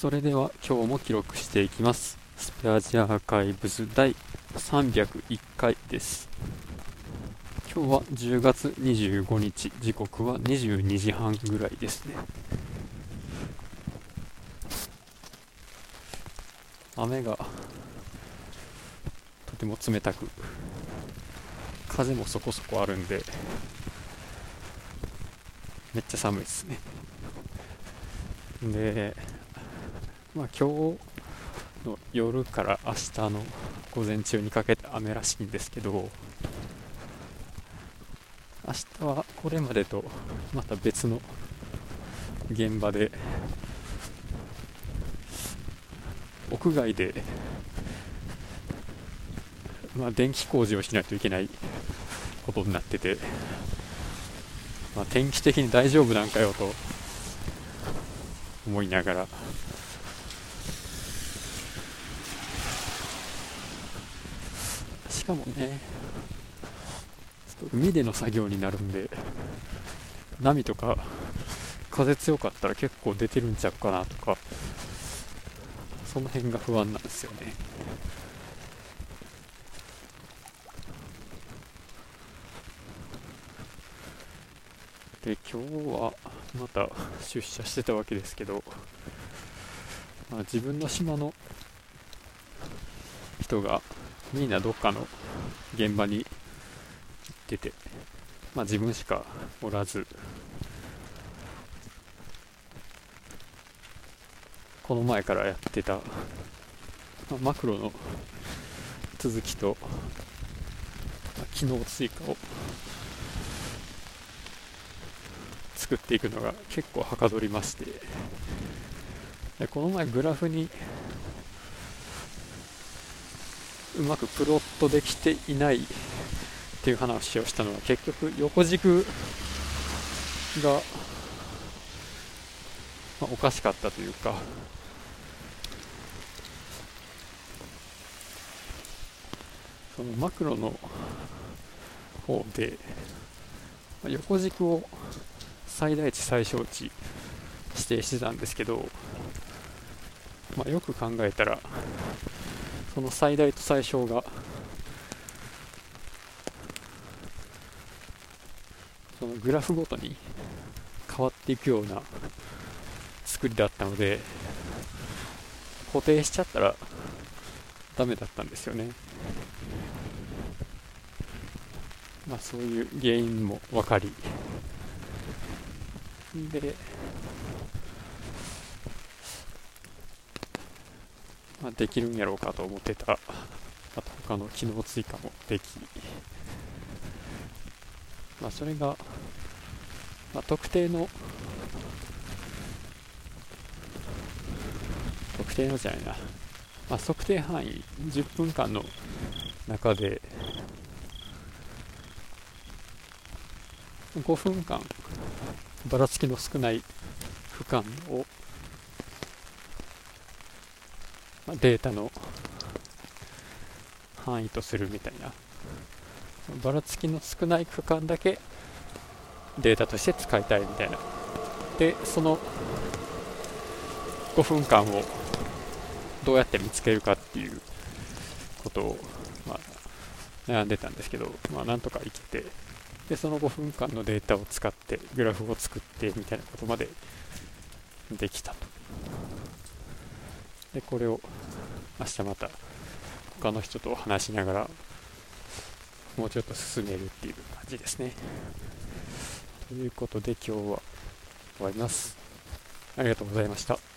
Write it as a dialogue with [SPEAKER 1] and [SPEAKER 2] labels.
[SPEAKER 1] それでは今日も記録していきます。スペアジアアーカイブズ第301回です。今日は10月25日。時刻は22時半ぐらいですね。雨がとても冷たく風もそこそこあるんでめっちゃ寒いですね。でまあ今日の夜から明日の午前中にかけて雨らしいんですけど明日はこれまでとまた別の現場で屋外で、まあ、電気工事をしないといけないことになってて、まあ、天気的に大丈夫なんかよと思いながらかもね。海での作業になるんで波とか風強かったら結構出てるんちゃうかなとかその辺が不安なんですよね。で今日はまた出社してたわけですけど、まあ、自分の島の人がみんなどっかの現場に行ってて、まあ、自分しかおらずこの前からやってた、まあ、マクロの続きと、まあ、機能追加を作っていくのが結構はかどりましてでこの前グラフにうまくプロットできていないっていう話をしたのは結局横軸が、まあ、おかしかったというか。そのマクロの方で横軸を最大値最小値指定してたんですけど、まあ、よく考えたらその最大と最小が。そのグラフごとに変わっていくような作りだったので固定しちゃったらダメだったんですよね。まあそういう原因も分かり。で、まあ、できるんやろうかと思ってた、あと他の機能追加もでき、まあ、それが、まあ、特定の、特定のじゃないな、まあ、測定範囲10分間の中で、5分間ばらつきの少ない区間を、まあ、データの範囲とするみたいな。ばらつきの少ない区間だけデータとして使いたいみたいな。でその5分間をどうやって見つけるかっていうことを、まあ、悩んでたんですけど、まあ、なんとか生きてでその5分間のデータを使ってグラフを作ってみたいなことまでできたと。でこれを明日また他の人と話しながらもうちょっと進めるっていう感じですね。ということで今日は終わります。ありがとうございました。